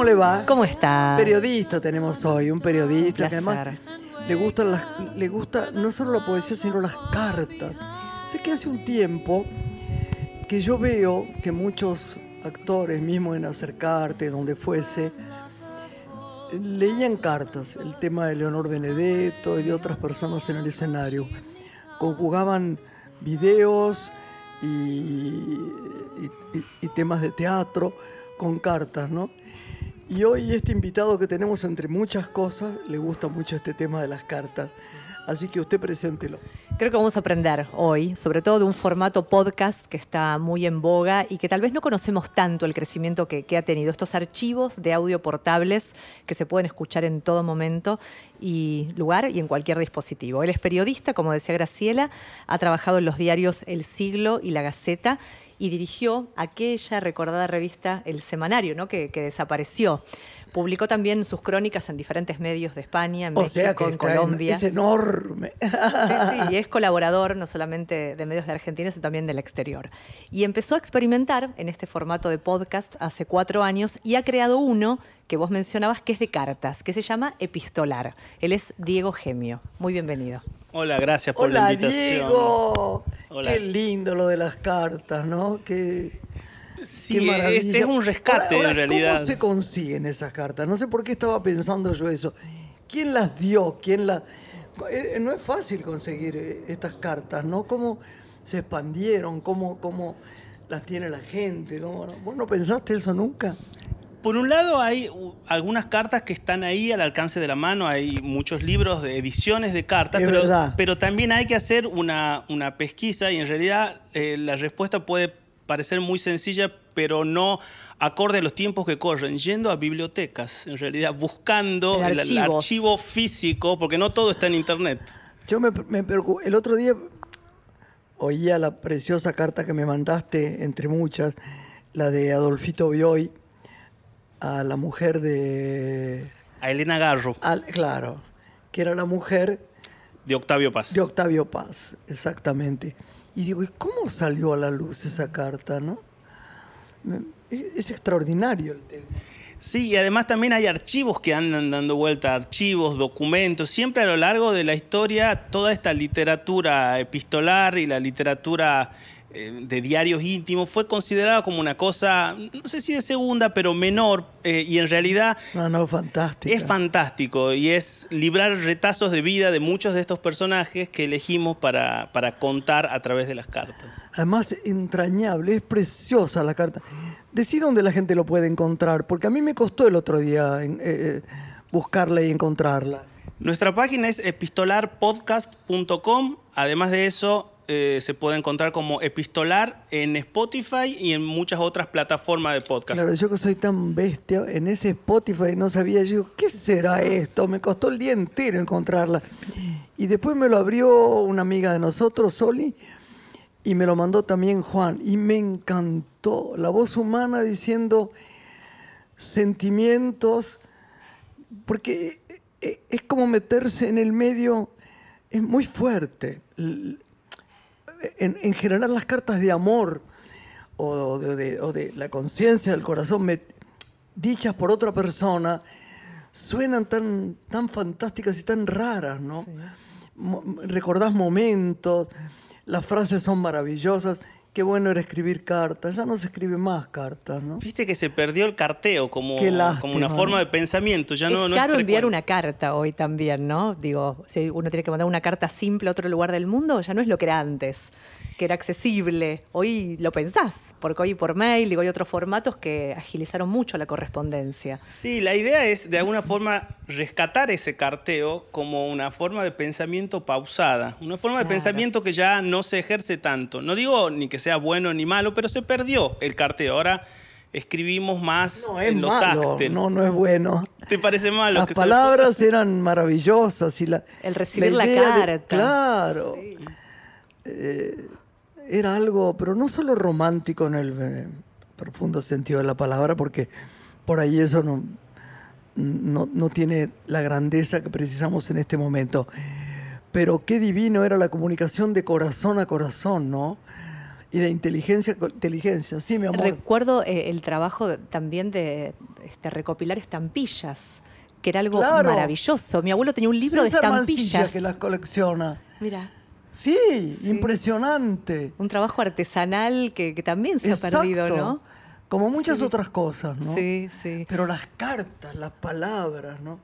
¿Cómo le va? ¿Cómo está? Periodista tenemos hoy, un periodista que además le gustan las, le gusta no solo la poesía, sino las cartas. Sé que hace un tiempo que yo veo que muchos actores, mismo en Acercarte, donde fuese, leían cartas, el tema de Leonor Benedetto y de otras personas en el escenario. Conjugaban videos y, y- y- y temas de teatro con cartas, ¿no? Y hoy este invitado que tenemos entre muchas cosas, le gusta mucho este tema de las cartas. Así que usted preséntelo. Creo que vamos a aprender hoy, sobre todo de un formato podcast que está muy en boga y que tal vez no conocemos tanto el crecimiento que, ha tenido. Estos archivos de audio portables que se pueden escuchar en todo momento y lugar y en cualquier dispositivo. Él es periodista, como decía Graciela, ha trabajado en los diarios El Siglo y La Gaceta y dirigió aquella recordada revista El Semanario, ¿no? que, que desapareció. Publicó también sus crónicas en diferentes medios de España, en O México, sea que en está en- Colombia. es enorme. Sí, sí, y es colaborador no solamente de medios de Argentina, sino también del exterior. Y empezó a experimentar en este formato de podcast hace cuatro años y ha creado uno que vos mencionabas que es de cartas, que se llama Epistolar. Él es Diego Gemio. Muy bienvenido. Hola, gracias por Hola la invitación. Diego. Hola. Qué lindo lo de las cartas, ¿no? Qué, Sí, qué es, un rescate Ahora, ahora, en realidad. ¿Cómo se consiguen esas cartas? No sé por qué estaba pensando yo eso. ¿Quién las dio? ¿Quién la... Eh, No es fácil conseguir eh, estas cartas, ¿no? ¿Cómo se expandieron? ¿Cómo, cómo las tiene la gente? ¿Vos no pensaste eso nunca? Por un lado hay uh, algunas cartas que están ahí al alcance de la mano, hay muchos libros de ediciones de cartas, pero, pero también hay que hacer una, una pesquisa y en realidad eh, la respuesta puede parecer muy sencilla, pero no acorde a los tiempos que corren, yendo a bibliotecas, en realidad buscando el, archivo físico, porque no todo está en internet. Yo me, me preocupo. El otro día oía la preciosa carta que me mandaste, entre muchas, la de Adolfito Bioy a la mujer de... A Elena Garro, al- claro, que era la mujer de Octavio Paz. de Octavio Paz, exactamente. Y digo, ¿y cómo salió a la luz esa carta, no? Es extraordinario el tema. Sí, y además también hay archivos que andan dando vuelta, archivos, documentos. Siempre a lo largo de la historia, toda esta literatura epistolar y la literatura de diarios íntimos fue considerada como una cosa, no sé si de segunda, pero menor. eh, y en realidad No, no, fantástico. es fantástico y es librar retazos de vida de muchos de estos personajes que elegimos para, para contar a través de las cartas. Además, entrañable, es preciosa la carta. Decí dónde la gente lo puede encontrar, porque a mí me costó el otro día eh, eh, buscarla y encontrarla. Nuestra página es epistolarpodcast.com. Además de eso, eh, se puede encontrar como epistolar en Spotify y en muchas otras plataformas de podcast. Claro, yo que soy tan bestia, en ese Spotify no sabía yo, ¿qué será esto? Me costó el día entero encontrarla. Y después me lo abrió una amiga de nosotros, Soli, y me lo mandó también Juan. Y me encantó la voz humana diciendo sentimientos, porque eh, es como meterse en el medio, es muy fuerte. En, en general las cartas de amor o de, de- o de la conciencia del corazón dichas por otra persona suenan tan, tan fantásticas y tan raras, ¿no? mo- recordás momentos, las frases son maravillosas. Qué bueno era escribir cartas. Ya no se escribe más cartas, ¿no? Viste que se perdió el carteo como, como una forma ¿no? de pensamiento. Ya es no, no caro enviar una carta hoy también, ¿no? Digo, si uno tiene que mandar una carta simple a otro lugar del mundo, ya no es lo que era antes, que era accesible. Hoy lo pensás, porque hoy por mail, digo, hay otros formatos que agilizaron mucho la correspondencia. Sí, la idea es de alguna forma rescatar ese carteo como una forma de pensamiento pausada, una forma de Claro. pensamiento que ya no se ejerce tanto. No digo ni que sea bueno ni malo, pero se perdió el carteo. Ahora escribimos más No, es en lo malo. táctil. No, no es bueno. ¿Te parece malo? Las que se- palabras eran maravillosas y la El recibir la de- carta. claro. Sí. Eh, era algo, pero no solo romántico en el eh, profundo sentido de la palabra, porque por ahí eso no, no, no tiene la grandeza que precisamos en este momento. Pero qué divino era la comunicación de corazón a corazón, ¿no? Y de inteligencia a inteligencia. Sí, mi amor. Recuerdo eh, el trabajo de- también de este, recopilar estampillas, que era algo Claro. maravilloso. Mi abuelo tenía un libro César de Mancilla estampillas. que las colecciona. Mira, Sí, Sí. impresionante. un trabajo artesanal que, que también se ha perdido. ¿no? Como muchas Sí. otras cosas, ¿no? Sí, sí. Pero las cartas, las palabras, ¿no?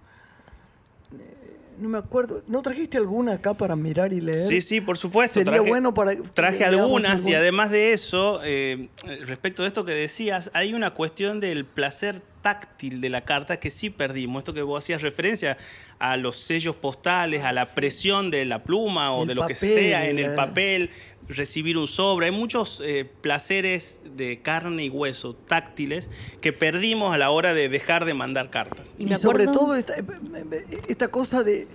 Eh, No me acuerdo. ¿No trajiste alguna acá para mirar y leer? Sí, sí, por supuesto. Sería bueno para- Traje algunas y además de eso, eh, respecto de esto que decías, hay una cuestión del placer táctil de la carta que sí perdimos. Esto que vos hacías referencia a los sellos postales, a la presión de la pluma o El de lo que sea en el eh. papel, recibir un sobre. Hay muchos eh, placeres de carne y hueso táctiles que perdimos a la hora de dejar de mandar cartas. Y sobre todo esta, esta cosa de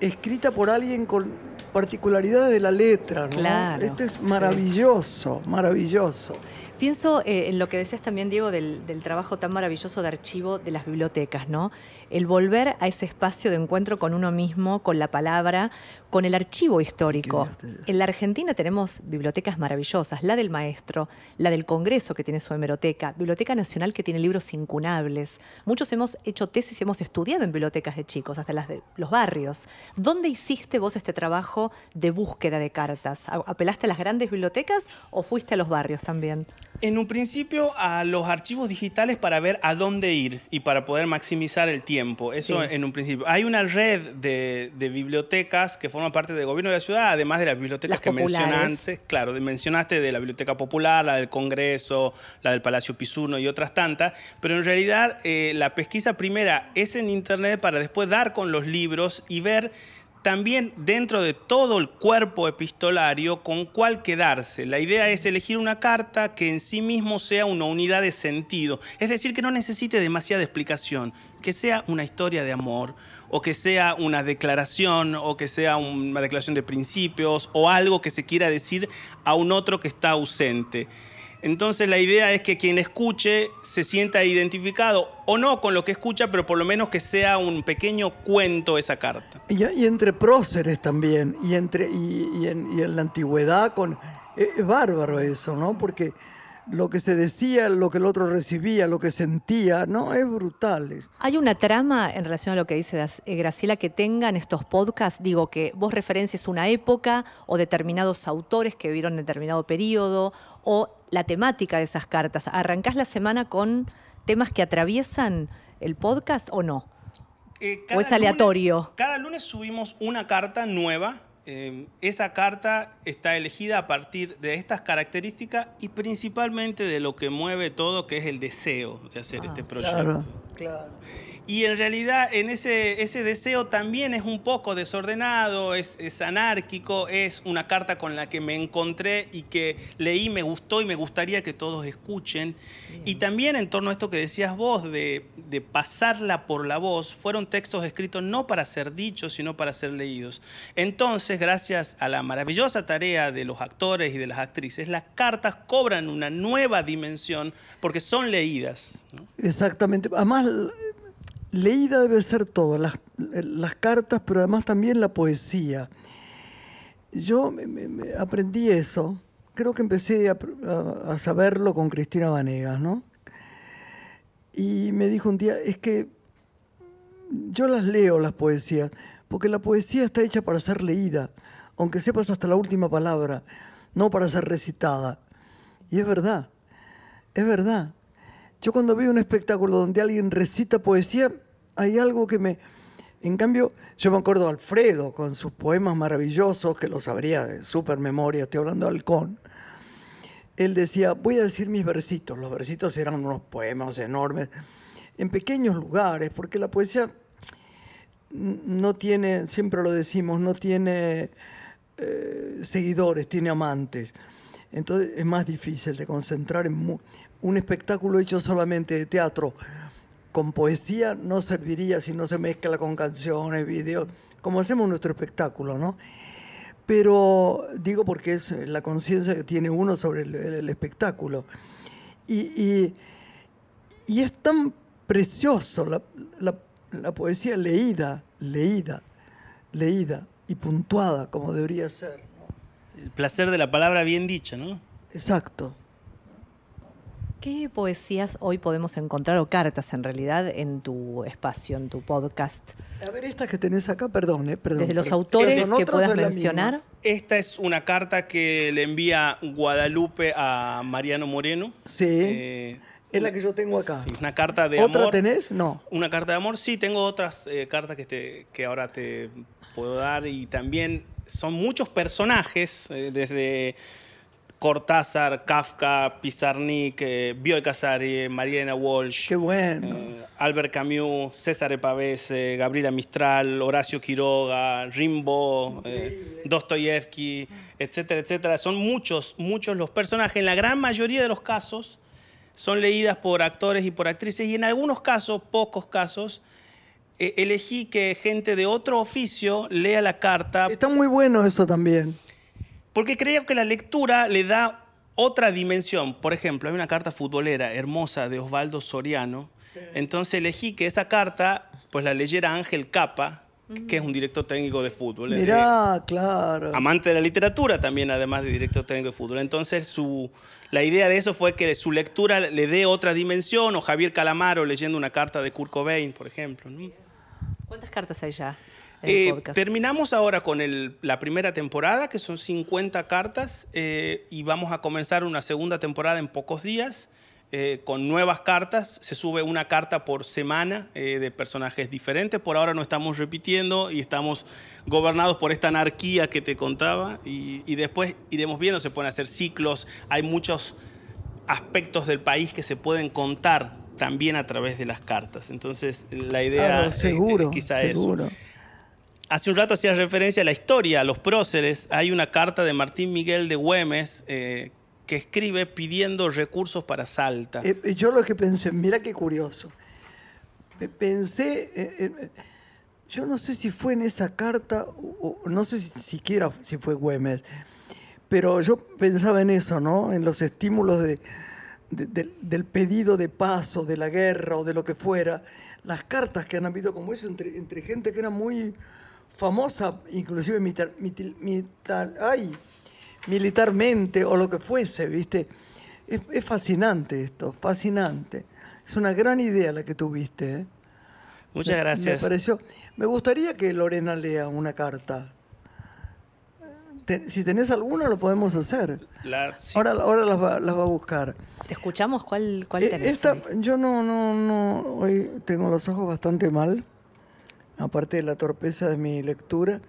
escrita por alguien con particularidades de la letra, ¿no? Claro, Esto es sí. maravilloso, maravilloso. Pienso eh, en lo que decías también, Diego, del, del trabajo tan maravilloso de archivo de las bibliotecas, ¿no? El volver a ese espacio de encuentro con uno mismo, con la palabra, con el archivo histórico. En la Argentina tenemos bibliotecas maravillosas, la del maestro, la del Congreso que tiene su hemeroteca, Biblioteca Nacional que tiene libros incunables. Muchos hemos hecho tesis y hemos estudiado en bibliotecas de chicos, hasta las de los barrios. ¿Dónde hiciste vos este trabajo de búsqueda de cartas? ¿A- ¿Apelaste a las grandes bibliotecas o fuiste a los barrios también? En un principio a los archivos digitales para ver a dónde ir y para poder maximizar el tiempo. Eso Sí. en un principio. Hay una red de, de bibliotecas que forman parte del gobierno de la ciudad, además de las bibliotecas Las que mencionaste. Claro, mencionaste de la Biblioteca Popular, la del Congreso, la del Palacio Pisuno y otras tantas. Pero en realidad eh, la pesquisa primera es en Internet para después dar con los libros y ver también dentro de todo el cuerpo epistolario con cuál quedarse. La idea es elegir una carta que en sí mismo sea una unidad de sentido, es decir, que no necesite demasiada explicación, que sea una historia de amor o que sea una declaración o que sea una declaración de principios o algo que se quiera decir a un otro que está ausente. Entonces la idea es que quien escuche se sienta identificado o no con lo que escucha, pero por lo menos que sea un pequeño cuento esa carta. Y, y entre próceres también, y, entre, y, y en, y en la antigüedad, con, es, es bárbaro eso, ¿no? Porque lo que se decía, lo que el otro recibía, lo que sentía, ¿no? Es brutal. ¿Hay una trama en relación a lo que dice eh, Graciela que tengan estos podcasts? Digo, que vos referencias una época o determinados autores que vivieron en determinado periodo o la temática de esas cartas. ¿Arrancás la semana con temas que atraviesan el podcast o no? Eh, ¿O es aleatorio? lunes- cada lunes subimos una carta nueva. Eh, esa carta está elegida a partir de estas características y principalmente de lo que mueve todo, que es el deseo de hacer Ah, este proyecto. Claro, claro. Y en realidad en ese, ese deseo también es un poco desordenado, es, es anárquico, es una carta con la que me encontré y que leí, me gustó y me gustaría que todos escuchen. Y también en torno a esto que decías vos, de, de pasarla por la voz, fueron textos escritos no para ser dichos, sino para ser leídos. Entonces, gracias a la maravillosa tarea de los actores y de las actrices, las cartas cobran una nueva dimensión porque son leídas. ¿no? Exactamente. Además, leída debe ser todo, las, las cartas, pero además también la poesía. Yo me- aprendí eso, creo que empecé a- a saberlo con Cristina Vanegas, ¿no? Y me dijo un día, es que yo las leo las poesías, Porque la poesía está hecha para ser leída, aunque sepas hasta la última palabra, no para ser recitada. Y es verdad, es verdad. Yo cuando veo un espectáculo donde alguien recita poesía, hay algo que me... En cambio, yo me acuerdo de Alfredo con sus poemas maravillosos, que los sabría de super memoria, estoy hablando de Halcón. Él decía, voy a decir mis versitos. Los versitos eran unos poemas enormes, en pequeños lugares, porque la poesía no tiene, siempre lo decimos, no tiene eh, seguidores, tiene amantes. Entonces es más difícil de concentrar en un espectáculo hecho solamente de teatro con poesía no serviría si no se mezcla con canciones, videos, como hacemos nuestro espectáculo, ¿no? Pero digo porque es la conciencia que tiene uno sobre el, el espectáculo. Y, y- y es tan precioso la, la- la poesía leída, leída, leída y puntuada como debería ser. ¿no? El placer de la palabra bien dicha, ¿no? Exacto. ¿Qué poesías hoy podemos encontrar, o cartas en realidad, en tu espacio, en tu podcast? A ver, estas que tenés acá, perdón, eh, perdón. Desde los pero- autores ¿son que puedas mencionar. Esta es una carta que le envía Guadalupe a Mariano Moreno. Sí, Eh, es la que yo tengo acá. sí, una carta de ¿Otra amor. tenés? No. Una carta de amor, sí, tengo otras eh, cartas que, te- que ahora te puedo dar y también son muchos personajes, eh, desde Cortázar, Kafka, Pizarnik, eh, Bioy Casares, Mariana Walsh, Qué bueno. eh, Albert Camus, César Pavese, Gabriela Mistral, Horacio Quiroga, Rimbaud, eh, Dostoyevsky, etcétera, etcétera. Son muchos, muchos los personajes. En la gran mayoría de los casos son leídas por actores y por actrices y en algunos casos, pocos casos, eh, elegí que gente de otro oficio lea la carta Está muy bueno eso también. Porque creo que la lectura le da otra dimensión. Por ejemplo, hay una carta futbolera hermosa de Osvaldo Soriano. Entonces elegí que esa carta pues la leyera Ángel Capa, que es un director técnico de fútbol. Mirá, claro. amante de la literatura también, además de director técnico de fútbol. Entonces, su, la idea de eso fue que su lectura le dé otra dimensión, o Javier Calamaro leyendo una carta de Kurt Cobain, por ejemplo. ¿no? ¿Cuántas cartas hay ya Eh, terminamos ahora con el- la primera temporada, que son 50 cartas, eh, y vamos a comenzar una segunda temporada en pocos días. eh, con nuevas cartas, se sube una carta por semana de personajes diferentes. Por ahora no estamos repitiendo y estamos gobernados por esta anarquía que te contaba. Y, y después iremos viendo, se pueden hacer ciclos. Hay muchos aspectos del país que se pueden contar también a través de las cartas. Entonces, la idea Claro, es- seguro, es quizá eso. Hace un rato hacías referencia a la historia, a los próceres. Hay una carta de Martín Miguel de Güemes eh, que escribe pidiendo recursos para Salta. Eh, eh, yo lo que pensé, mira qué curioso. Pe- Pensé, eh, yo no sé si fue en esa carta, o, no sé si siquiera si fue Güemes, pero yo pensaba en eso, ¿no? En los estímulos de, de- del- pedido de paz o de la guerra o de lo que fuera. Las cartas que han habido como eso entre gente que era muy famosa, inclusive militar, mitil- ay, militarmente o lo que fuese, ¿viste? Es, es fascinante esto, fascinante. Es una gran idea la que tuviste. ¿eh? Muchas Me- gracias. Me pareció. Me gustaría que Lorena lea una carta. Si tenés alguna, lo podemos hacer. La- sí. Ahora, ahora las, va, las va a buscar. ¿Te escuchamos? ¿Cuál, cuál Eh, tenés? esta- yo no, no, no, hoy tengo los ojos bastante mal, aparte de la torpeza de mi lectura.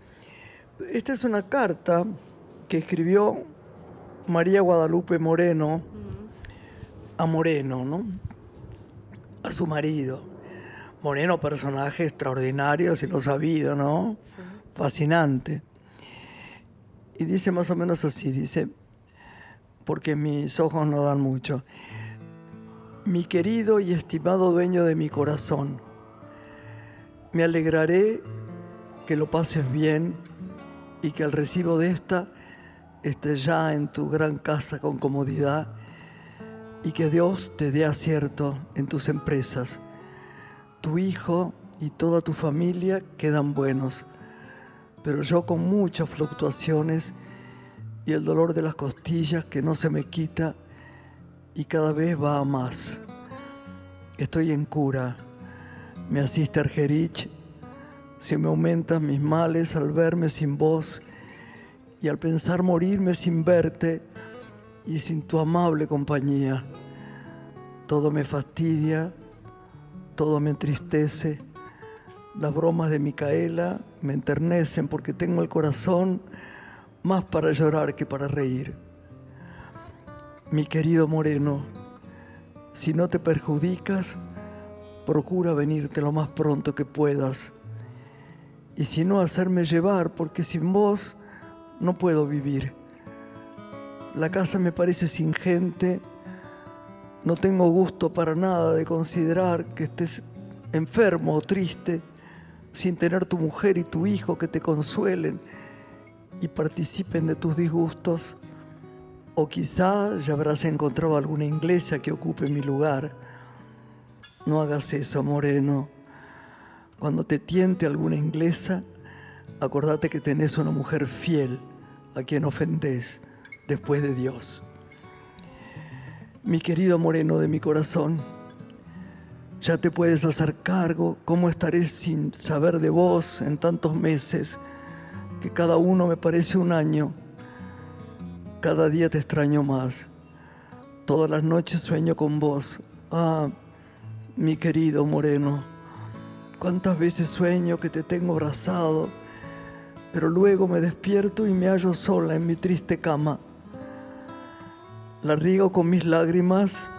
Esta es una carta que escribió María Guadalupe Moreno a Moreno, ¿no? A su marido. Moreno, personaje extraordinario, si lo ha sabido, ¿no? Fascinante. Y dice más o menos así, dice, porque mis ojos no dan mucho. Mi querido y estimado dueño de mi corazón, me alegraré que lo pases bien y que el recibo de esta esté ya en tu gran casa con comodidad y que Dios te dé acierto en tus empresas. Tu hijo y toda tu familia quedan buenos, pero yo con muchas fluctuaciones y el dolor de las costillas que no se me quita y cada vez va a más. Estoy en cura. Me asiste Argerich, si me aumentan mis males al verme sin vos y al pensar morirme sin verte y sin tu amable compañía. Todo me fastidia, todo me entristece. Las bromas de Micaela me enternecen porque tengo el corazón más para llorar que para reír. Mi querido Moreno, si no te perjudicas, procura venirte lo más pronto que puedas. Y si no, hacerme llevar, porque sin vos no puedo vivir. La casa me parece sin gente, no tengo gusto para nada de considerar que estés enfermo o triste sin tener tu mujer y tu hijo que te consuelen y participen de tus disgustos. O quizá ya habrás encontrado alguna inglesa que ocupe mi lugar. No hagas eso, Moreno. Cuando te tiente alguna inglesa, acordate que tenés una mujer fiel a quien ofendés después de Dios. Mi querido Moreno de mi corazón, ya te puedes hacer cargo cómo estaré sin saber de vos en tantos meses, que cada uno me parece un año. Cada día te extraño más. Todas las noches sueño con vos. Ah, mi querido Moreno, cuántas veces sueño que te tengo abrazado, pero luego me despierto y me hallo sola en mi triste cama. La riego con mis lágrimas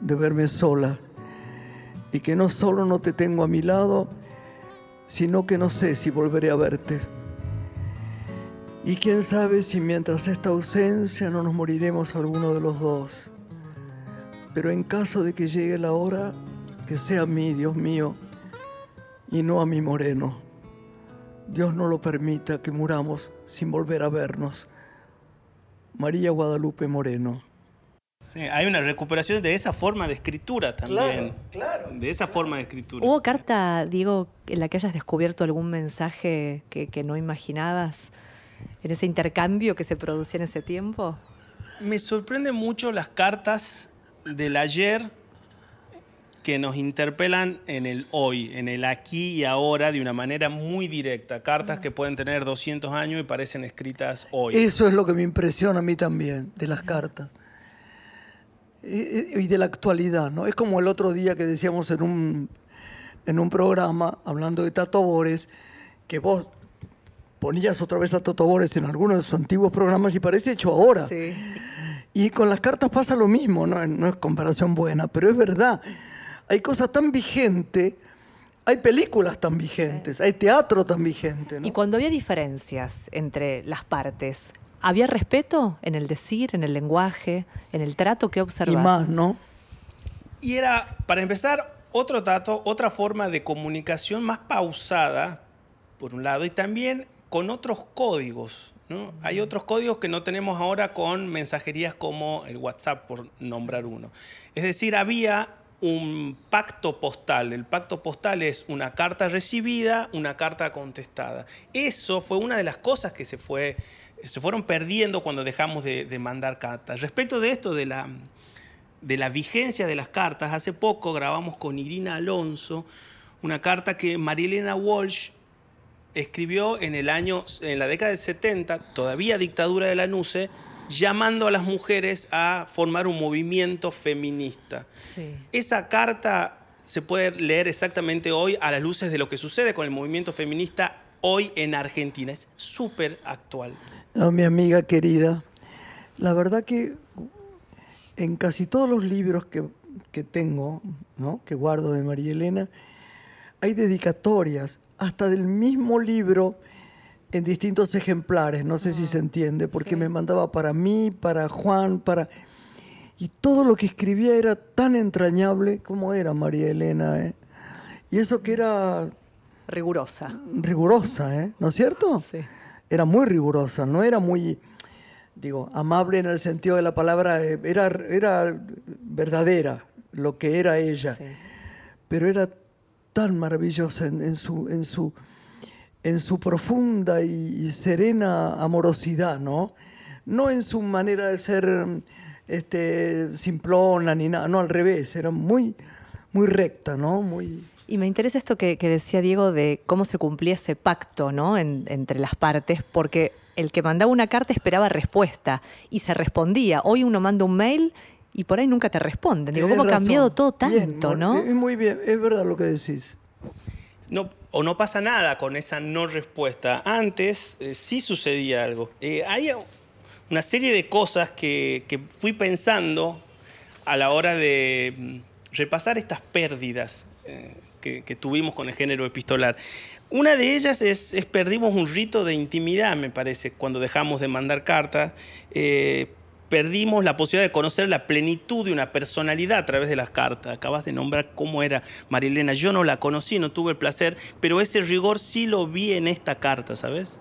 de verme sola y que no solo no te tengo a mi lado, sino que no sé si volveré a verte. Y quién sabe si mientras esta ausencia no nos moriremos alguno de los dos. Pero en caso de que llegue la hora, que sea a mí, Dios mío, y no a mi moreno. Dios no lo permita que muramos sin volver a vernos. María Guadalupe Moreno hay una recuperación de esa forma de escritura también. Claro, claro. De esa forma de escritura. ¿Hubo carta, Diego, en la que hayas descubierto algún mensaje que, que no imaginabas en ese intercambio que se producía en ese tiempo? Me sorprende mucho las cartas del ayer que nos interpelan en el hoy, en el aquí y ahora de una manera muy directa. Cartas que pueden tener 200 años y parecen escritas hoy. Eso es lo que me impresiona a mí también, de las cartas y, de la actualidad, ¿no? Es como el otro día que decíamos en un, en un programa, hablando de Tato Bores, que vos ponías otra vez a Tato Bores en algunos de sus antiguos programas y parece hecho ahora. Sí. Y con las cartas pasa lo mismo, ¿no? no es comparación buena, pero es verdad. Hay cosas tan vigentes, hay películas tan vigentes, hay teatro tan vigente. ¿no? Y cuando había diferencias entre las partes, ¿Había respeto en el decir, en el lenguaje, en el trato que observas? Y más, ¿no? Y era, para empezar, otro trato, otra forma de comunicación más pausada, por un lado, y también con otros códigos. ¿no? Hay otros códigos que no tenemos ahora con mensajerías como el WhatsApp, por nombrar uno. Es decir, había un pacto postal. El pacto postal es una carta recibida, una carta contestada. Eso fue una de las cosas que se fue se fueron perdiendo cuando dejamos de, mandar cartas. Respecto de esto, de la, de la vigencia de las cartas, hace poco grabamos con Irina Alonso una carta que Marilena Walsh escribió en el año, en la década del 70, todavía dictadura de la NUCE, llamando a las mujeres a formar un movimiento feminista. Esa carta se puede leer exactamente hoy a las luces de lo que sucede con el movimiento feminista hoy en Argentina. Es súper actual. mi amiga querida, la verdad que en casi todos los libros que, tengo, ¿no? que guardo de María Elena, hay dedicatorias, hasta del mismo libro en distintos ejemplares, no sé si ah, se entiende, porque me mandaba para mí, para Juan, para... Y todo lo que escribía era tan entrañable como era María Elena. ¿eh? Y eso que era Rigurosa. Rigurosa, ¿eh? ¿No es cierto? Sí. Era muy rigurosa, no era muy, digo, amable en el sentido de la palabra, eh, era, era verdadera lo que era ella, pero era tan maravillosa en, su, en, su, en su profunda y, serena amorosidad, ¿no? No en su manera de ser este, simplona ni nada, no, al revés, era muy, muy recta, ¿no? Muy Y me interesa esto que, que decía Diego de cómo se cumplía ese pacto ¿no? En- entre las partes, porque el que mandaba una carta esperaba respuesta y se respondía. Hoy uno manda un mail y por ahí nunca te responden. Digo, ¿cómo ha cambiado todo tanto, no? Muy bien, es verdad lo que decís. No, o no pasa nada con esa no respuesta. Antes eh, sí sucedía algo. Eh, hay una serie de cosas que, que fui pensando a la hora de mm, repasar estas pérdidas eh, que, tuvimos con el género epistolar. Una de ellas es, es perdimos un rito de intimidad, me parece, cuando dejamos de mandar cartas. Perdimos la posibilidad de conocer la plenitud de una personalidad a través de las cartas. Acabas de nombrar cómo era Marilena. Yo no la conocí, no tuve el placer, pero ese rigor sí lo vi en esta carta, ¿sabes?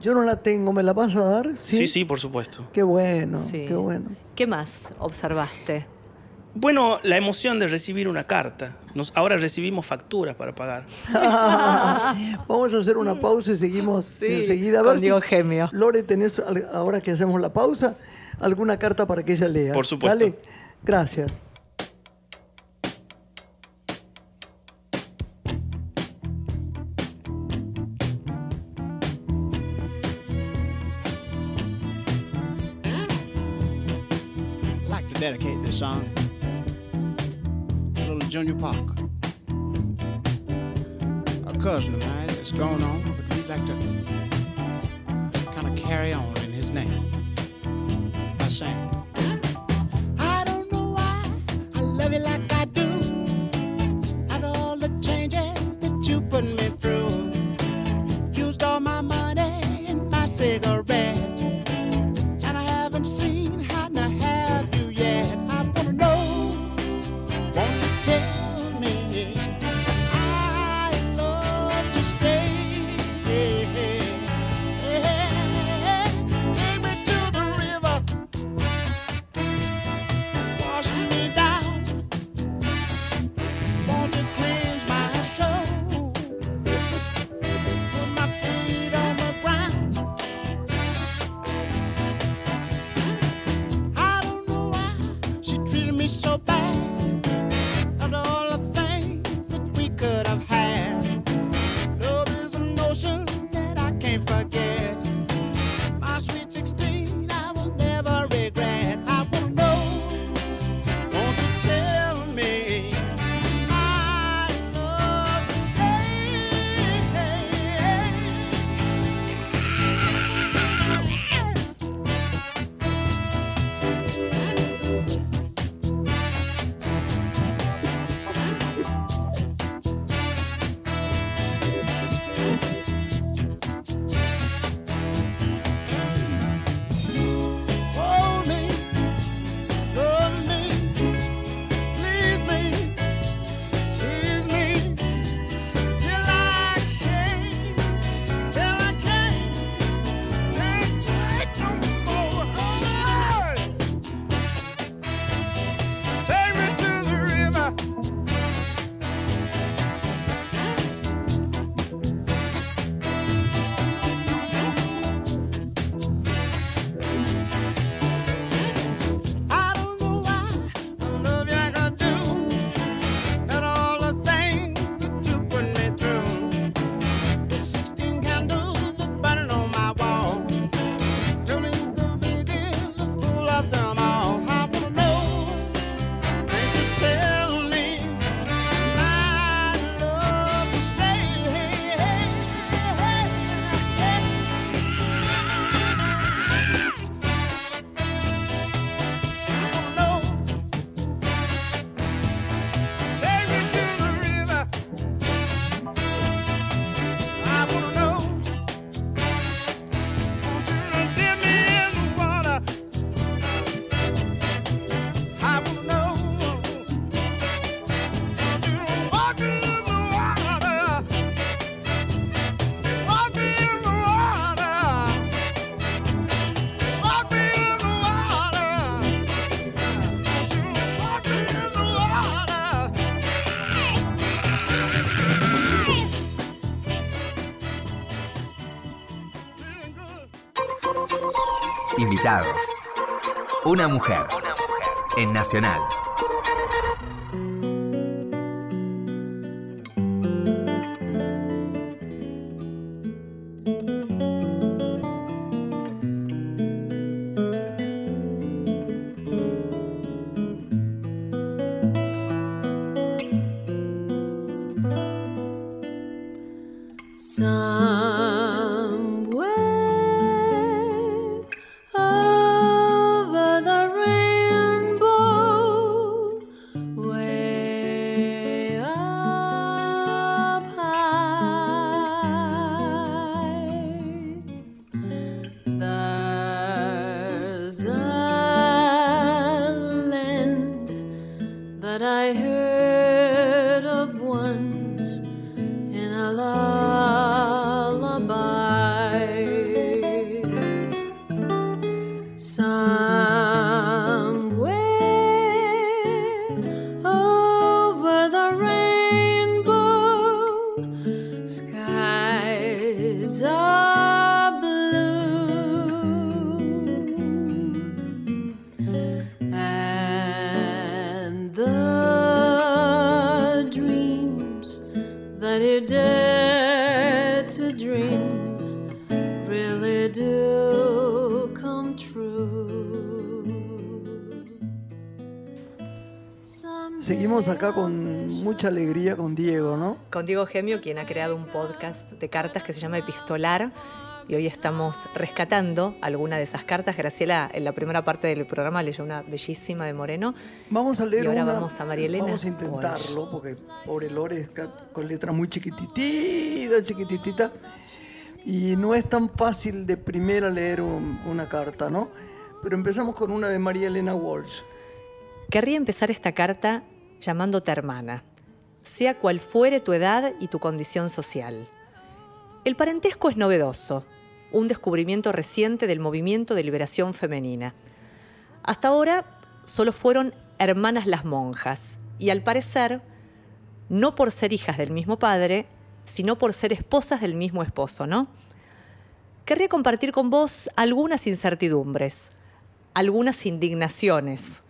Yo no la tengo, ¿me la vas a dar? Sí, sí, por supuesto. Qué bueno, Sí. qué bueno. ¿Qué más observaste? Bueno, la emoción de recibir una carta. Nos, ahora recibimos facturas para pagar. Vamos a hacer una pausa y seguimos Sí, enseguida. A con ver si, Diego Gemio. Lore, ¿tenés, ahora que hacemos la pausa, alguna carta para que ella lea? Por supuesto. Dale. Gracias. I'd like to dedicate this song to little Junior Parker. A cousin of mine that's gone on, but we'd like to kind of carry on in his name same. Una mujer. En Nacional. Dare to dream really do come true. Seguimos acá con mucha alegría con Diego, ¿no? Con Diego Gemio, quien ha creado un podcast de cartas que se llama Epistolar. Y hoy estamos rescatando alguna de esas cartas. Graciela, en la primera parte del programa, leyó una bellísima de Moreno. Vamos a leer Y ahora una. vamos a María Elena Vamos a intentarlo, porque pobre Lore con letras muy chiquitititas, chiquitititas. Y no es tan fácil de primera leer un- una carta, ¿no? Pero empezamos con una de María Elena Walsh. Querría empezar esta carta llamándote hermana, sea cual fuere tu edad y tu condición social. El parentesco es novedoso, un descubrimiento reciente del movimiento de liberación femenina. Hasta ahora solo fueron hermanas las monjas, y al parecer, no por ser hijas del mismo padre, sino por ser esposas del mismo esposo, ¿no? Querría compartir con vos algunas incertidumbres, algunas indignaciones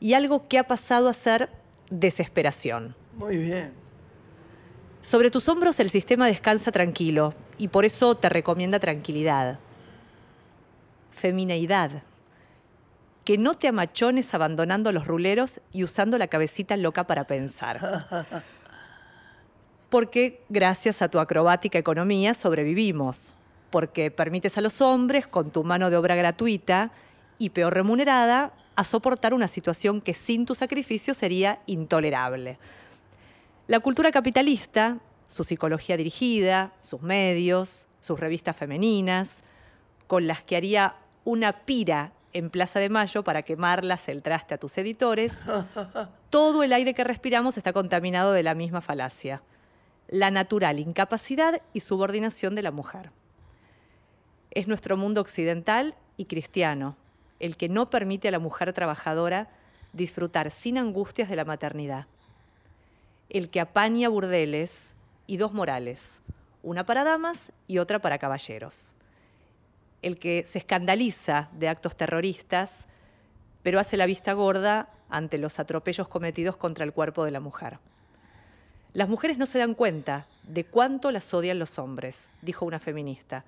y algo que ha pasado a ser desesperación. Muy bien. Sobre tus hombros el sistema descansa tranquilo y por eso te recomienda tranquilidad. Femineidad. Que no te amachones abandonando los ruleros y usando la cabecita loca para pensar. Porque gracias a tu acrobática economía sobrevivimos. Porque permites a los hombres, con tu mano de obra gratuita y peor remunerada, a soportar una situación que sin tu sacrificio sería intolerable. La cultura capitalista, su psicología dirigida, sus medios, sus revistas femeninas, con las que haría una pira en Plaza de Mayo para quemarlas el traste a tus editores, todo el aire que respiramos está contaminado de la misma falacia, la natural incapacidad y subordinación de la mujer. Es nuestro mundo occidental y cristiano el que no permite a la mujer trabajadora disfrutar sin angustias de la maternidad. El que apaña burdeles y dos morales, una para damas y otra para caballeros. El que se escandaliza de actos terroristas, pero hace la vista gorda ante los atropellos cometidos contra el cuerpo de la mujer. Las mujeres no se dan cuenta de cuánto las odian los hombres, dijo una feminista.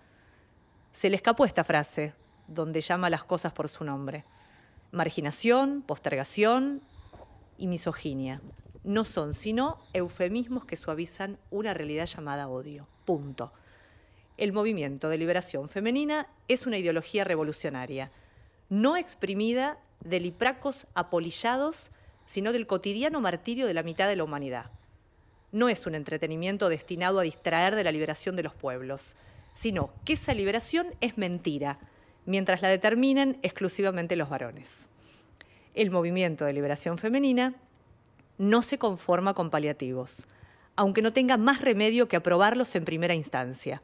Se le escapó esta frase, donde llama las cosas por su nombre. Marginación, postergación y misoginia no son sino eufemismos que suavizan una realidad llamada odio. Punto. El movimiento de liberación femenina es una ideología revolucionaria, no exprimida de lipracos apolillados, sino del cotidiano martirio de la mitad de la humanidad. No es un entretenimiento destinado a distraer de la liberación de los pueblos, sino que esa liberación es mentira, mientras la determinen exclusivamente los varones. El movimiento de liberación femenina no se conforma con paliativos, aunque no tenga más remedio que aprobarlos en primera instancia.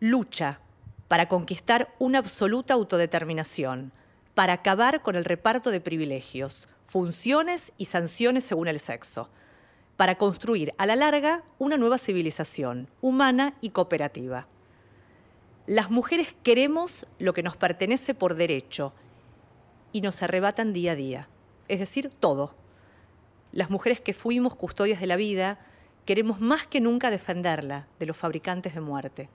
Lucha para conquistar una absoluta autodeterminación, para acabar con el reparto de privilegios, funciones y sanciones según el sexo, para construir a la larga una nueva civilización humana y cooperativa. Las mujeres queremos lo que nos pertenece por derecho y nos arrebatan día a día, es decir, todo. Las mujeres que fuimos custodias de la vida queremos más que nunca defenderla de los fabricantes de muerte.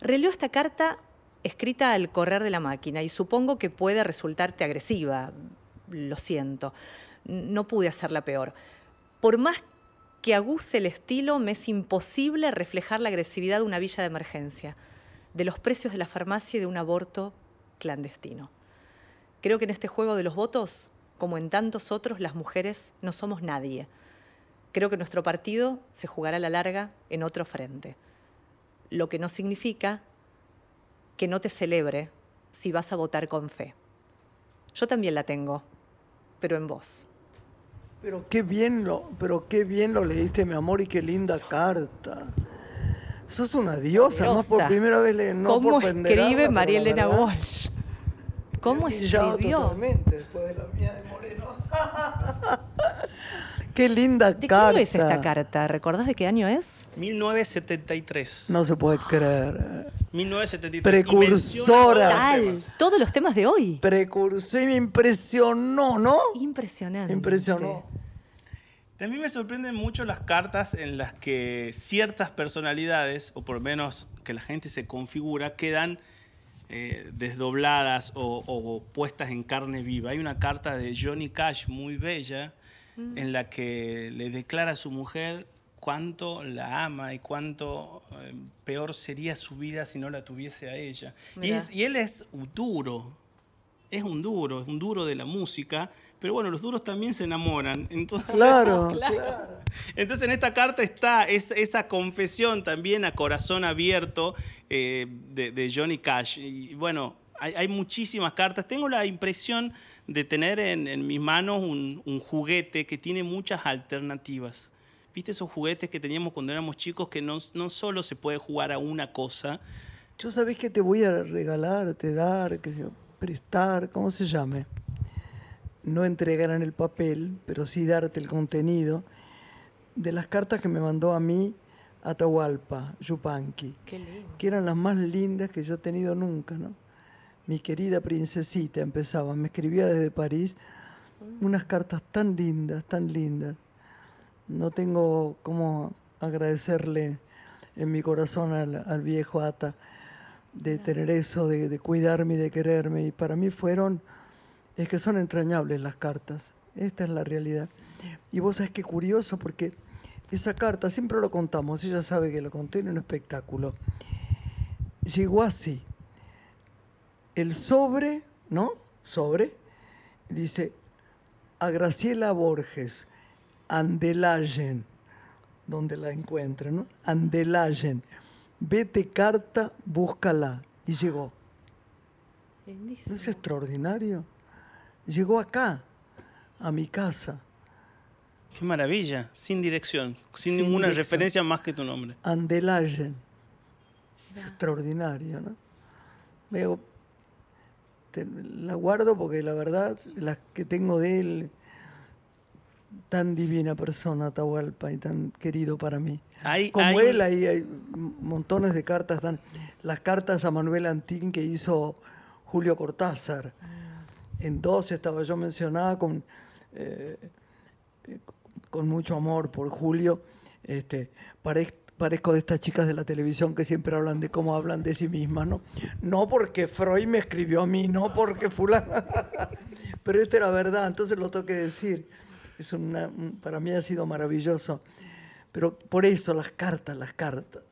Releo esta carta escrita al correr de la máquina y supongo que puede resultarte agresiva. Lo siento, no pude hacerla peor. Por más que aguce el estilo me es imposible reflejar la agresividad de una villa de emergencia, de los precios de la farmacia y de un aborto clandestino. Creo que en este juego de los votos, como en tantos otros, las mujeres no somos nadie. Creo que nuestro partido se jugará a la larga en otro frente, lo que no significa que no te celebre si vas a votar con fe. Yo también la tengo, pero en vos. Pero qué bien lo, pero qué bien lo leíste, mi amor, y qué linda carta. Sos una diosa, no por primera vez le, no ¿Cómo por escribe María Elena Walsh? ¿Cómo escribió? totalmente después de la mía de Moreno. qué linda ¿De qué carta. año es esta carta? ¿Recordás de qué año es? 1973. No se puede creer. 1973. Precursora. Todos los temas. todos los temas de hoy. Precursé y me impresionó, ¿no? Impresionante. Impresionó. También me sorprenden mucho las cartas en las que ciertas personalidades, o por lo menos que la gente se configura, quedan eh, desdobladas o, o puestas en carne viva. Hay una carta de Johnny Cash muy bella en la que le declara a su mujer cuánto la ama y cuánto eh, peor sería su vida si no la tuviese a ella. Y, es- y él es duro, es un duro, es un duro de la música, pero bueno, los duros también se enamoran. Entonces, Claro, claro. entonces en esta carta está es- esa confesión también a corazón abierto eh, de, de Johnny Cash. Y bueno, hay, hay muchísimas cartas. Tengo la impresión de tener en, en mis manos un, un juguete que tiene muchas alternativas. ¿Viste esos juguetes que teníamos cuando éramos chicos que no, no solo se puede jugar a una cosa? Yo sabés que te voy a regalar, te dar, que sé yo, prestar, ¿cómo se llame? No entregar en el papel, pero sí darte el contenido de las cartas que me mandó a mí Atahualpa, Yupanqui, Qué lindo. que eran las más lindas que yo he tenido nunca, ¿no? Mi querida princesita empezaba, me escribía desde París unas cartas tan lindas, tan lindas. No tengo cómo agradecerle en mi corazón al, al viejo Ata de tener eso, de, de cuidarme y de quererme. Y para mí fueron, es que son entrañables las cartas. Esta es la realidad. Y vos sabés qué curioso, porque esa carta, siempre lo contamos, ella sabe que lo conté en un espectáculo. Llegó así. El sobre, ¿no? Sobre, dice, a Graciela Borges, Andelayen, donde la encuentren, ¿no? Andelayen, vete carta, búscala. Y llegó. ¿No es extraordinario? Llegó acá, a mi casa, Qué maravilla, sin dirección, sin, Sin ninguna dirección. referencia más que tu nombre. Andelayen. Es extraordinario, ¿no? Veo, te- la guardo porque la verdad, las que tengo de él, tan divina persona, Atahualpa, y tan querido para mí. Hay- Como hay- él, hay, hay montones de cartas, tan, las cartas a Manuel Antín que hizo Julio Cortázar. En dos estaba yo mencionada con, eh, eh, con mucho amor por Julio. Este, parez- parezco de estas chicas de la televisión que siempre hablan de cómo hablan de sí mismas, ¿no? No porque Freud me escribió a mí, no porque fulano. Pero esto era verdad, entonces lo tengo que decir. Es una, un- para mí ha sido maravilloso. Pero por eso las cartas, las cartas.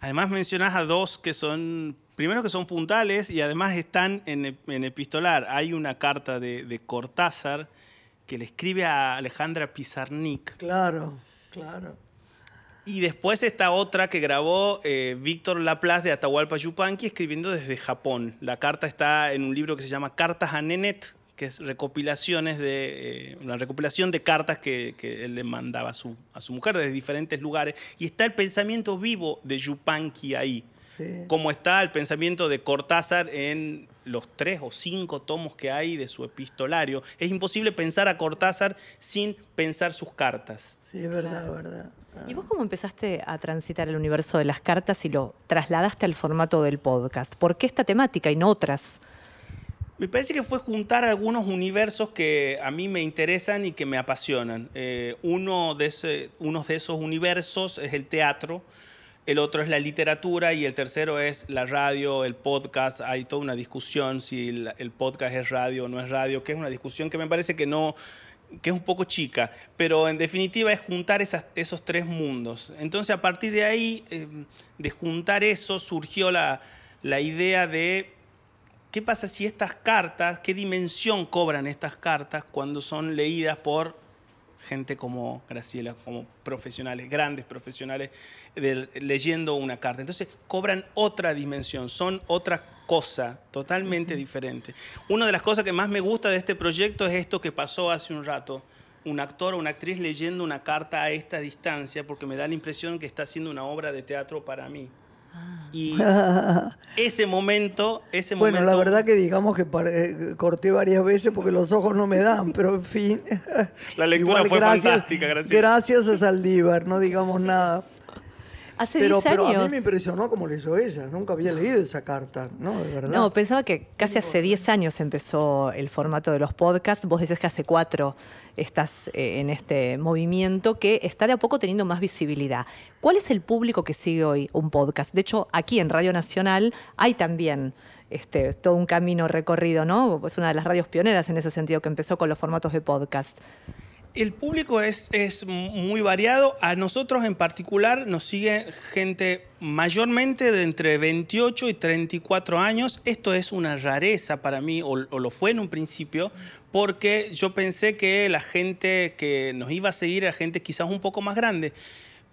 Además mencionás a dos que son, primero que son puntales y además están en, en epistolar. Hay una carta de, de Cortázar que le escribe a Alejandra Pizarnik Claro, claro. y después está otra que grabó eh, Víctor Laplace de Atahualpa Yupanqui escribiendo desde Japón. La carta está en un libro que se llama Cartas a Nenet, que es recopilaciones de, eh, una recopilación de cartas que, que él le mandaba a su, a su mujer desde diferentes lugares. Y está el pensamiento vivo de Yupanqui ahí. Sí. como está el pensamiento de Cortázar en los tres o cinco tomos que hay de su epistolario. Es imposible pensar a Cortázar sin pensar sus cartas. Sí, es verdad, verdad. ¿Y vos cómo empezaste a transitar el universo de las cartas y lo trasladaste al formato del podcast? ¿Por qué esta temática y no otras? Me parece que fue juntar algunos universos que a mí me interesan y que me apasionan. Eh, uno, de de esos universos es el teatro, el otro es la literatura y el tercero es la radio, el podcast. Hay toda una discusión si el, podcast es radio o no es radio, que es una discusión que me parece que no, que es un poco chica, pero en definitiva es juntar esos tres mundos. Entonces a partir de ahí, eh, de juntar eso, surgió la, la idea de qué pasa si estas cartas, qué dimensión cobran estas cartas cuando son leídas por gente como Graciela, como profesionales, grandes profesionales, de- leyendo una carta. Entonces cobran otra dimensión, son otra cosa totalmente diferente. Una de las cosas que más me gusta de este proyecto es esto que pasó hace un rato. Un actor o una actriz leyendo una carta a esta distancia porque me da la impresión que está haciendo una obra de teatro para mí. Y ese momento, ese Bueno, momento... la verdad que digamos que eh, corté varias veces porque los ojos no me dan, pero en fin. La lectura fue fantástica, Graciela. Gracias a Saldívar, no digamos nada. Hace Pero, 10 pero a años. mí me impresionó como leyó ella. Nunca había leído esa carta, ¿no? De verdad. No, pensaba que casi hace 10 años empezó el formato de los podcasts. Vos decís que hace cuatro estás eh, en este movimiento que está de a poco teniendo más visibilidad. ¿Cuál es el público que sigue hoy un podcast? De hecho, aquí en Radio Nacional hay también este, todo un camino recorrido, ¿no? Es una de las radios pioneras en ese sentido que empezó con los formatos de podcast. El público es, es muy variado. A nosotros en particular nos sigue gente mayormente de entre 28 y 34 años. Esto es una rareza para mí, o, o lo fue en un principio, porque yo pensé que la gente que nos iba a seguir era gente quizás un poco más grande.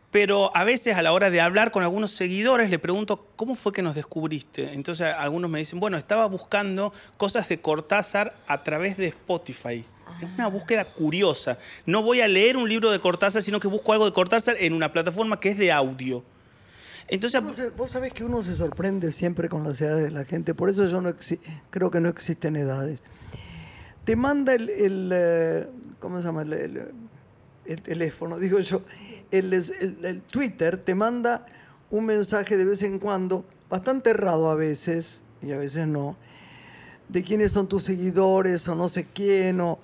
Pero a veces a la hora de hablar con algunos seguidores le pregunto, ¿cómo fue que nos descubriste? Entonces algunos me dicen, bueno, estaba buscando cosas de Cortázar a través de Spotify. Es una búsqueda curiosa. No voy a leer un libro de Cortázar, sino que busco algo de Cortázar en una plataforma que es de audio. Entonces, se- vos sabés que uno se sorprende siempre con las edades de la gente, por eso yo no creo que no existen edades. Te manda el, el, eh, ¿cómo se llama? El, el- el teléfono, digo yo, el Twitter te manda un mensaje de vez en cuando, bastante errado a veces, y a veces no, de quiénes son tus seguidores o no sé quién, o...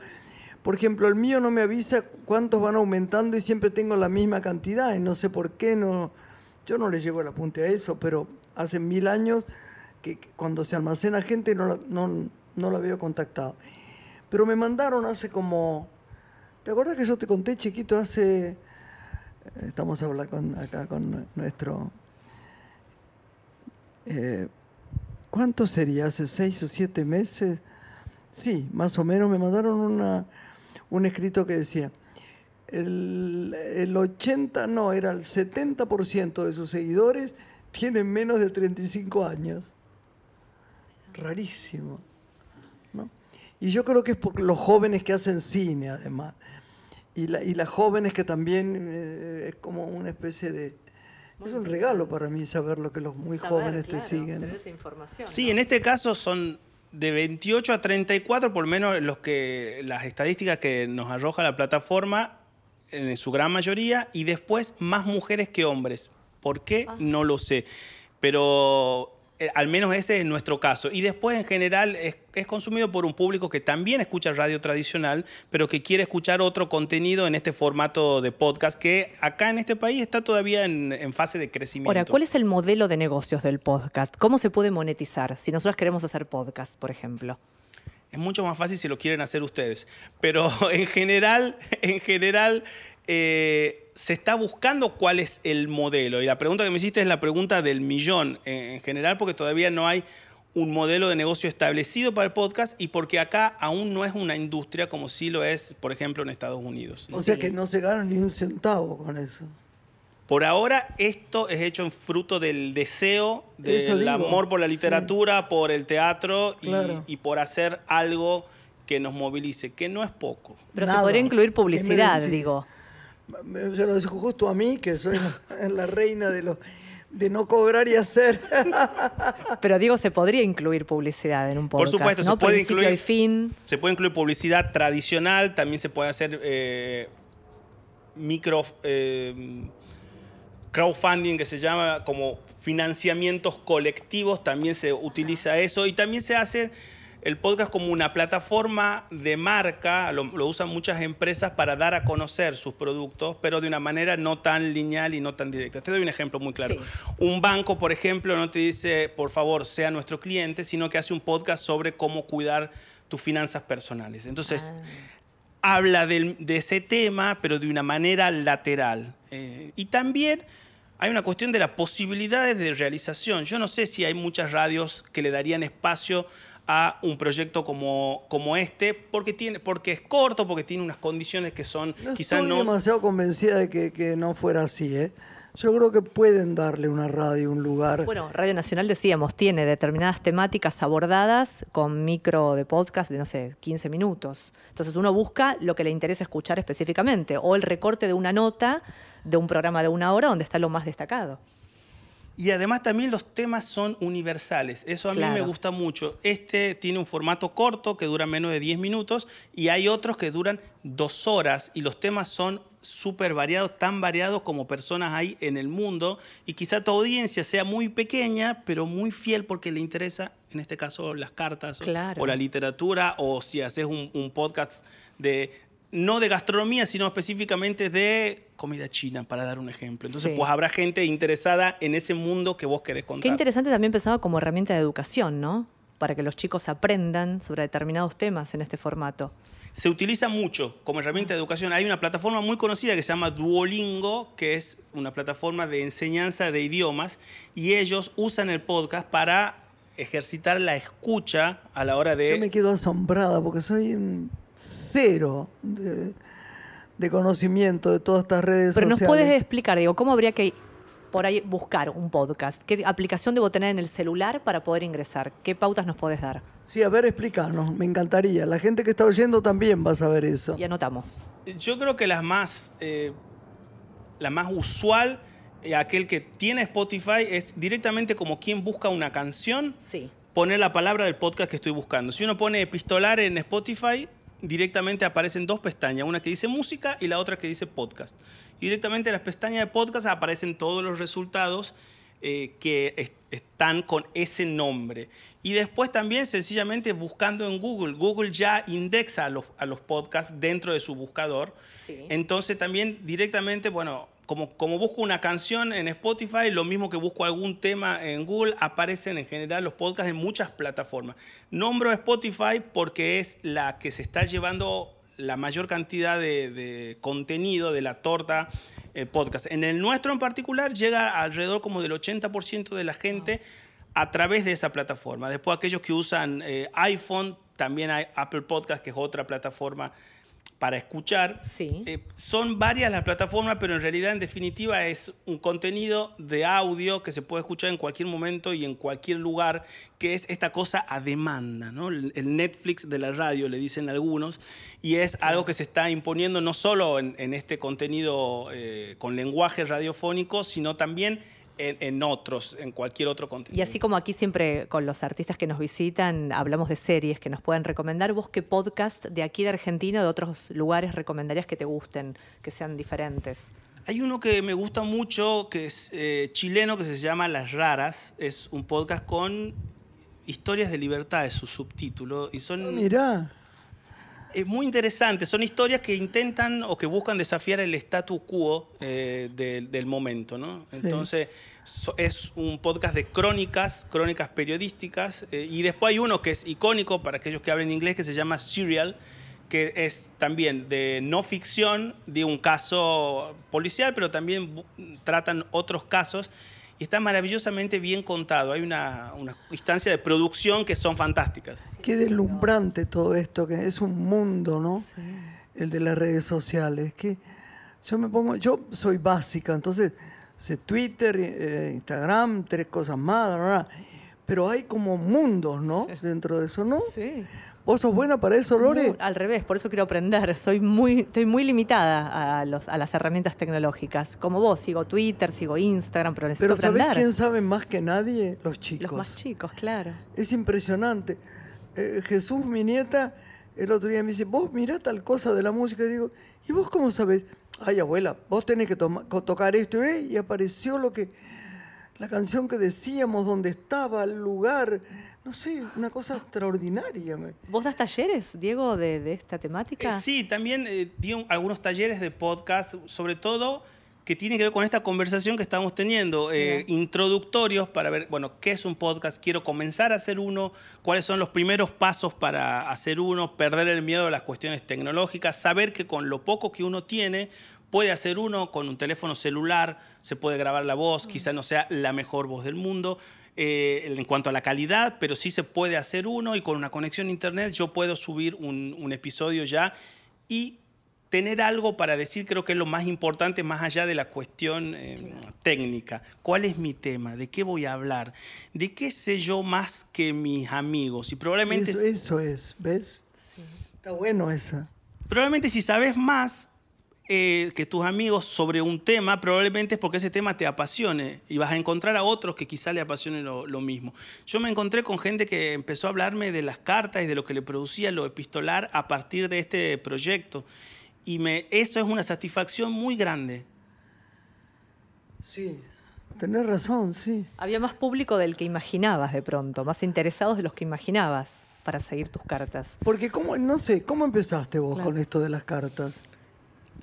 Por ejemplo, el mío no me avisa cuántos van aumentando y siempre tengo la misma cantidad y no sé por qué, no, yo no le llevo el apunte a eso, pero hace mil años que cuando se almacena gente no la, no, no la veo contactado. Pero me mandaron hace como, ¿te acuerdas que yo te conté chiquito hace, estamos hablando con, acá con nuestro, eh, ¿cuánto sería? ¿Hace seis o siete meses? Sí, más o menos me mandaron una, un escrito que decía, el, el 80, no, era el 70% de sus seguidores tienen menos de 35 años. Rarísimo. ¿no? Y yo creo que es por los jóvenes que hacen cine, además. Y, la- y las jóvenes que también eh, es como una especie de... Es un regalo para mí saber lo que los muy jóvenes te siguen. Sí, en este caso son de 28 a 34, por lo menos los que, las estadísticas que nos arroja la plataforma, en su gran mayoría, y después más mujeres que hombres. ¿Por qué? No lo sé. Pero al menos ese es nuestro caso. Y después, en general, es, es consumido por un público que también escucha radio tradicional, pero que quiere escuchar otro contenido en este formato de podcast, que acá en este país está todavía en, en fase de crecimiento. Ahora, ¿cuál es el modelo de negocios del podcast? ¿Cómo se puede monetizar si nosotros queremos hacer podcast, por ejemplo? Es mucho más fácil si lo quieren hacer ustedes. Pero en general, en general eh, se está buscando cuál es el modelo. Y la pregunta que me hiciste es la pregunta del millón en, en general, porque todavía no hay un modelo de negocio establecido para el podcast y porque acá aún no es una industria como sí lo es, por ejemplo, en Estados Unidos. O sea que no se gana ni un centavo con eso. Por ahora, esto es hecho en fruto del deseo, del amor por la sí. literatura, por el teatro y- Claro. y, por hacer algo que nos movilice, que no es poco. Pero se podría incluir ¿Qué me publicidad, digo. Me- Se lo dijo justo a mí, que soy la, la reina de, lo, de no cobrar y hacer. Pero digo, se podría incluir publicidad en un Por podcast. supuesto, ¿no? se puede Principio incluir. y fin. Se puede incluir publicidad tradicional, también se puede hacer eh, micro eh, crowdfunding que se llama como financiamientos colectivos, también se utiliza eso y también se hace el podcast como una plataforma de marca, lo, lo usan muchas empresas para dar a conocer sus productos, pero de una manera no tan lineal y no tan directa. Te doy un ejemplo muy claro. Sí. Un banco, por ejemplo, no te dice, por favor, sea nuestro cliente, sino que hace un podcast sobre cómo cuidar tus finanzas personales. Entonces, habla del- de ese tema, pero de una manera lateral. Eh, y también hay una cuestión de las posibilidades de realización. Yo no sé si hay muchas radios que le darían espacio a un proyecto como, como este, porque, tiene, porque es corto, porque tiene unas condiciones que son No quizás estoy no... demasiado convencida de que, que no fuera así, ¿eh? Yo creo que pueden darle una radio, un lugar. Bueno, Radio Nacional decíamos, tiene determinadas temáticas abordadas con micro de podcast de, no sé, 15 minutos. Entonces uno busca lo que le interesa escuchar específicamente, o el recorte de una nota de un programa de una hora donde está lo más destacado. Y además también los temas son universales. Eso a mí me gusta mucho. Este tiene un formato corto que dura menos de 10 minutos y hay otros que duran dos horas y los temas son súper variados, tan variados como personas hay en el mundo y quizá tu audiencia sea muy pequeña, pero muy fiel porque le interesa, en este caso, las cartas o la literatura o si haces un, un podcast de, no de gastronomía, sino específicamente de comida china, para dar un ejemplo. Entonces, Sí. pues habrá gente interesada en ese mundo que vos querés contar. Qué interesante también pensaba como herramienta de educación, ¿no? Para que los chicos aprendan sobre determinados temas en este formato. Se utiliza mucho como herramienta de educación. Hay una plataforma muy conocida que se llama Duolingo, que es una plataforma de enseñanza de idiomas, y ellos usan el podcast para ejercitar la escucha a la hora de... Yo me quedo asombrada porque soy un cero de, de conocimiento de todas estas redes Pero nos sociales. puedes explicar, digo, ¿cómo habría que por ahí buscar un podcast? ¿Qué aplicación debo tener en el celular para poder ingresar? ¿Qué pautas nos podés dar? Sí, a ver, explícanos, me encantaría. La gente que está oyendo también va a saber eso. Y anotamos. Yo creo que la más, eh, la más usual, eh, aquel que tiene Spotify, es directamente como quien busca una canción, Sí. poner la palabra del podcast que estoy buscando. Si uno pone epistolar en Spotify, directamente aparecen dos pestañas, una que dice música y la otra que dice podcast. Y directamente en las pestañas de podcast aparecen todos los resultados eh, que es- están con ese nombre. Y después también sencillamente buscando en Google. Google ya indexa a los, a los podcasts dentro de su buscador. Sí. Entonces también directamente, bueno, como, busco una canción en Spotify, lo mismo que busco algún tema en Google, aparecen en general los podcasts en muchas plataformas. Nombro Spotify porque es la que se está llevando la mayor cantidad de, de contenido de la torta eh, podcast. En el nuestro en particular llega alrededor como del 80% de la gente a través de esa plataforma. Después aquellos que usan eh, iPhone, también hay Apple Podcast, que es otra plataforma para escuchar. Sí. Eh, son varias las plataformas, pero en realidad, en definitiva, es un contenido de audio que se puede escuchar en cualquier momento y en cualquier lugar, que es esta cosa a demanda, ¿no? El Netflix de la radio, le dicen algunos, y es algo que se está imponiendo no solo en, en este contenido eh, con lenguaje radiofónico, sino también en, en otros, en cualquier otro contenido. Y así como aquí siempre con los artistas que nos visitan hablamos de series que nos pueden recomendar, vos qué podcast de aquí de Argentina o de otros lugares recomendarías que te gusten, que sean diferentes. Hay uno que me gusta mucho, que es eh, chileno, que se llama Las Raras. Es un podcast con historias de libertad, es su subtítulo. Y son, Ah, Mirá, es muy interesante. Son historias que intentan o que buscan desafiar el statu quo eh, del- del momento. ¿no? Sí. Entonces, so- es un podcast de crónicas, crónicas periodísticas. eh, y después hay uno que es icónico para aquellos que hablen inglés, que se llama Serial que es también de no ficción, de un caso policial, pero también tratan otros casos y está maravillosamente bien contado. Hay una, una instancia de producción que son fantásticas. qué deslumbrante todo esto, que es un mundo, ¿no? El de las redes sociales. Que yo me pongo, yo soy básica, entonces sé Twitter, eh, Instagram, tres cosas más, pero hay como mundos, ¿no? Dentro de eso, ¿no? Sí. ¿Vos sos buena para eso, Lore? al revés, por eso quiero aprender. Soy muy, estoy muy limitada a, los, a las herramientas tecnológicas. Como vos, sigo Twitter, sigo Instagram, pero necesito Pero ¿sabés aprender. quién sabe más que nadie? Los chicos. Los más chicos, claro. Es impresionante. Eh, Jesús, mi nieta, el otro día me dice, vos mirá tal cosa de la música. Y digo, ¿y vos cómo sabés? Ay, abuela, vos tenés que tocar esto. ¿eh? Y apareció lo que, la canción que decíamos, dónde estaba, el lugar. No sé, una cosa extraordinaria. ¿Vos das talleres, Diego, de, de esta temática? Eh, sí, también eh, di un- algunos talleres de podcast, sobre todo que tiene que ver con esta conversación que estamos teniendo, eh, introductorios para ver, bueno, qué es un podcast, quiero comenzar a hacer uno, cuáles son los primeros pasos para hacer uno, perder el miedo a las cuestiones tecnológicas, saber que con lo poco que uno tiene, puede hacer uno con un teléfono celular, se puede grabar la voz, quizá no sea la mejor voz del mundo. Eh, en cuanto a la calidad, pero sí se puede hacer uno y con una conexión a internet yo puedo subir un, un episodio ya y tener algo para decir creo que es lo más importante más allá de la cuestión eh, técnica. ¿Cuál es mi tema? ¿De qué voy a hablar? ¿De qué sé yo más que mis amigos? Y probablemente, Eso, eso es, ¿ves? Está bueno esa. probablemente si sabes más eh, que tus amigos sobre un tema, probablemente es porque ese tema te apasione y vas a encontrar a otros que quizá le apasione lo, lo mismo. Yo me encontré con gente que empezó a hablarme de las cartas y de lo que le producía lo epistolar a partir de este proyecto. Y me, eso es una satisfacción muy grande. Sí, tenés razón, sí. Había más público del que imaginabas de pronto, más interesados de los que imaginabas para seguir tus cartas. Porque, ¿cómo, no sé, ¿cómo empezaste vos Claro. con esto de las cartas?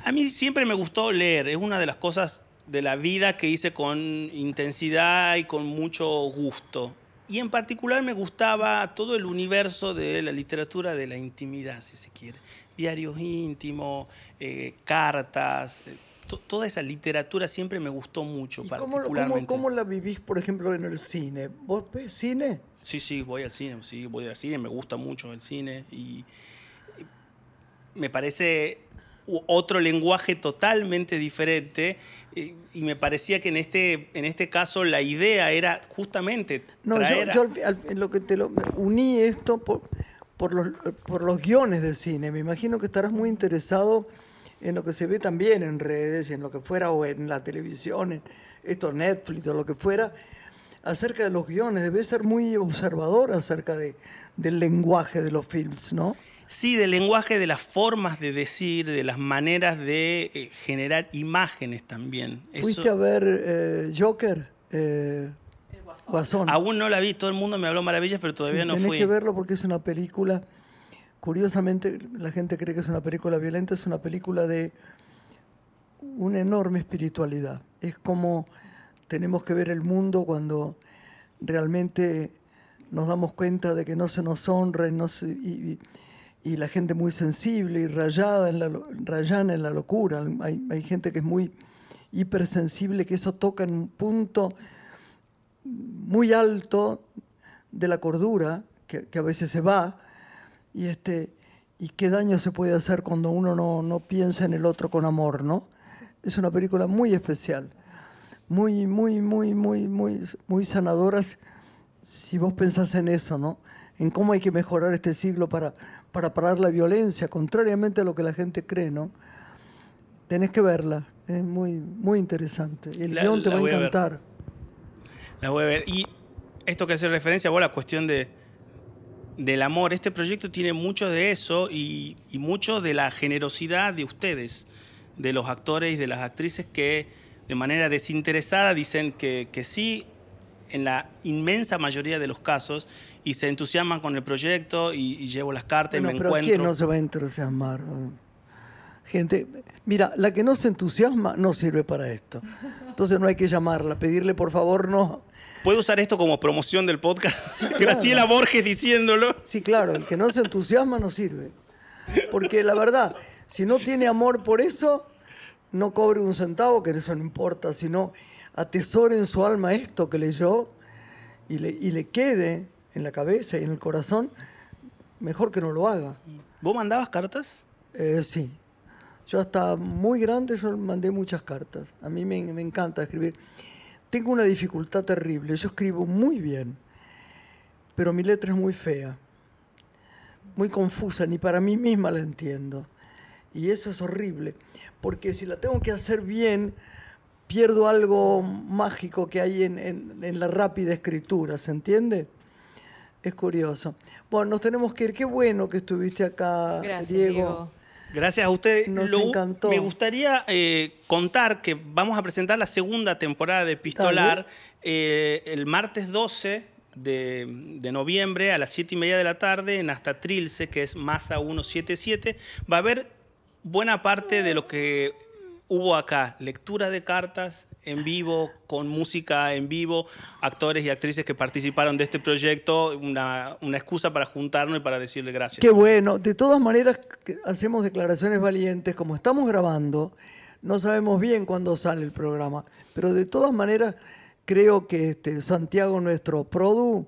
A mí siempre me gustó leer, es una de las cosas de la vida que hice con intensidad y con mucho gusto. Y en particular me gustaba todo el universo de la literatura de la intimidad, si se quiere. Diarios íntimos, eh, cartas, eh, to- toda esa literatura siempre me gustó mucho, ¿Y cómo, lo- cómo, particularmente. cómo la vivís, por ejemplo, en el cine? ¿Vos ves cine? Sí, sí, voy al cine, sí, voy al cine, me gusta mucho el cine y me parece otro lenguaje totalmente diferente y, me parecía que en este, en este caso la idea era justamente No, yo, traer a- yo al- al- lo que te lo uní esto por, por, los, por los guiones de cine. Me imagino que estarás muy interesado en lo que se ve también en redes, en lo que fuera, o en la televisión, en esto Netflix o lo que fuera, acerca de los guiones. Debes ser muy observador acerca de, del lenguaje de los films, ¿no? Sí, del lenguaje, de las formas de decir, de las maneras de eh, generar imágenes también. ¿Fuiste Eso- a ver eh, Joker? Eh, Guasón. Aún no la vi, todo el mundo me habló maravillas, pero todavía Sí, no tenés fui. que verlo porque es una película. Curiosamente, la gente cree que es una película violenta, es una película de una enorme espiritualidad. Es como tenemos que ver el mundo cuando realmente nos damos cuenta de que no se nos honra y, no se- y- y- y la gente muy sensible y rayada en la, rayana en la locura. Hay, gente que es muy hipersensible, que eso toca en un punto muy alto de la cordura, que, que a veces se va, y, este, y qué daño se puede hacer cuando uno no, no piensa en el otro con amor, ¿no? Es una película muy especial, muy, muy, muy, muy, muy, muy sanadora si vos pensás en eso, ¿no? En cómo hay que mejorar este siglo para, para parar la violencia, contrariamente a lo que la gente cree, ¿no? Tenés que verla, es muy, muy interesante. Y el La- guion te va a encantar. La voy a ver. Y esto que hace referencia vos a la cuestión de, del amor, este proyecto tiene mucho de eso y, y mucho de la generosidad de ustedes, de los actores y de las actrices que de manera desinteresada dicen que, que sí en la inmensa mayoría de los casos y se entusiasman con el proyecto y, y llevo las cartas Bueno, y me pero encuentro. ¿quién no se va a entusiasmar? Gente, mira, la que no se entusiasma no sirve para esto. Entonces no hay que llamarla, pedirle por favor no. ¿Puedo usar esto como promoción del podcast? Graciela Borges diciéndolo. Sí, claro, el que no se entusiasma no sirve. Porque la verdad, si no tiene amor por eso, no cobre un centavo, que eso no importa, sino atesore en su alma esto que leyó y le, y le quede en la cabeza y en el corazón, mejor que no lo haga. ¿Vos mandabas cartas? Eh, sí. Yo hasta muy grande yo mandé muchas cartas. A mí me, me encanta escribir. Tengo una dificultad terrible. Yo escribo muy bien, pero mi letra es muy fea, muy confusa, ni para mí misma la entiendo. Y eso es horrible, porque si la tengo que hacer bien, pierdo algo mágico que hay en, en- en la rápida escritura, ¿se entiende? Es curioso. Bueno, nos tenemos que ir. Qué bueno que estuviste acá, Gracias, Diego. Diego. Gracias a usted. Nos Lo- encantó. Me gustaría eh, contar que vamos a presentar la segunda temporada de Pistolar eh, el martes 12 de, de noviembre a las 7 y media de la tarde en Hasta Trilce, que es Masa 177. Va a haber buena parte de lo que hubo acá lectura de cartas en vivo, con música en vivo, actores y actrices que participaron de este proyecto, una, una excusa para juntarnos y para decirle gracias. Qué bueno. De todas maneras, hacemos declaraciones valientes. Como estamos grabando, no sabemos bien cuándo sale el programa. Pero de todas maneras, creo que este, Santiago, nuestro produ,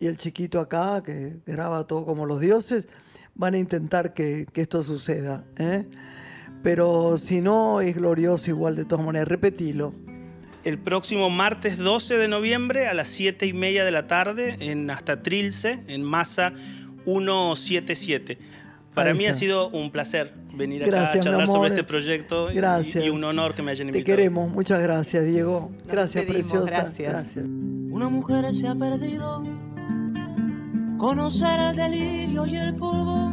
y el chiquito acá, que graba todo como los dioses, van a intentar que, que esto suceda. ¿eh? Pero si no, es glorioso igual de todas maneras. Repetilo. el próximo martes 12 de noviembre a las 7 y media de la tarde en hasta Trilce, en Masa 177. Para mí ha sido un placer venir acá Gracias, a charlar sobre este proyecto y- Gracias. y, un honor que me hayan Te invitado. queremos. Muchas gracias, Diego. Gracias, preciosa. gracias. Una mujer se ha perdido. Conocer el delirio y el polvo.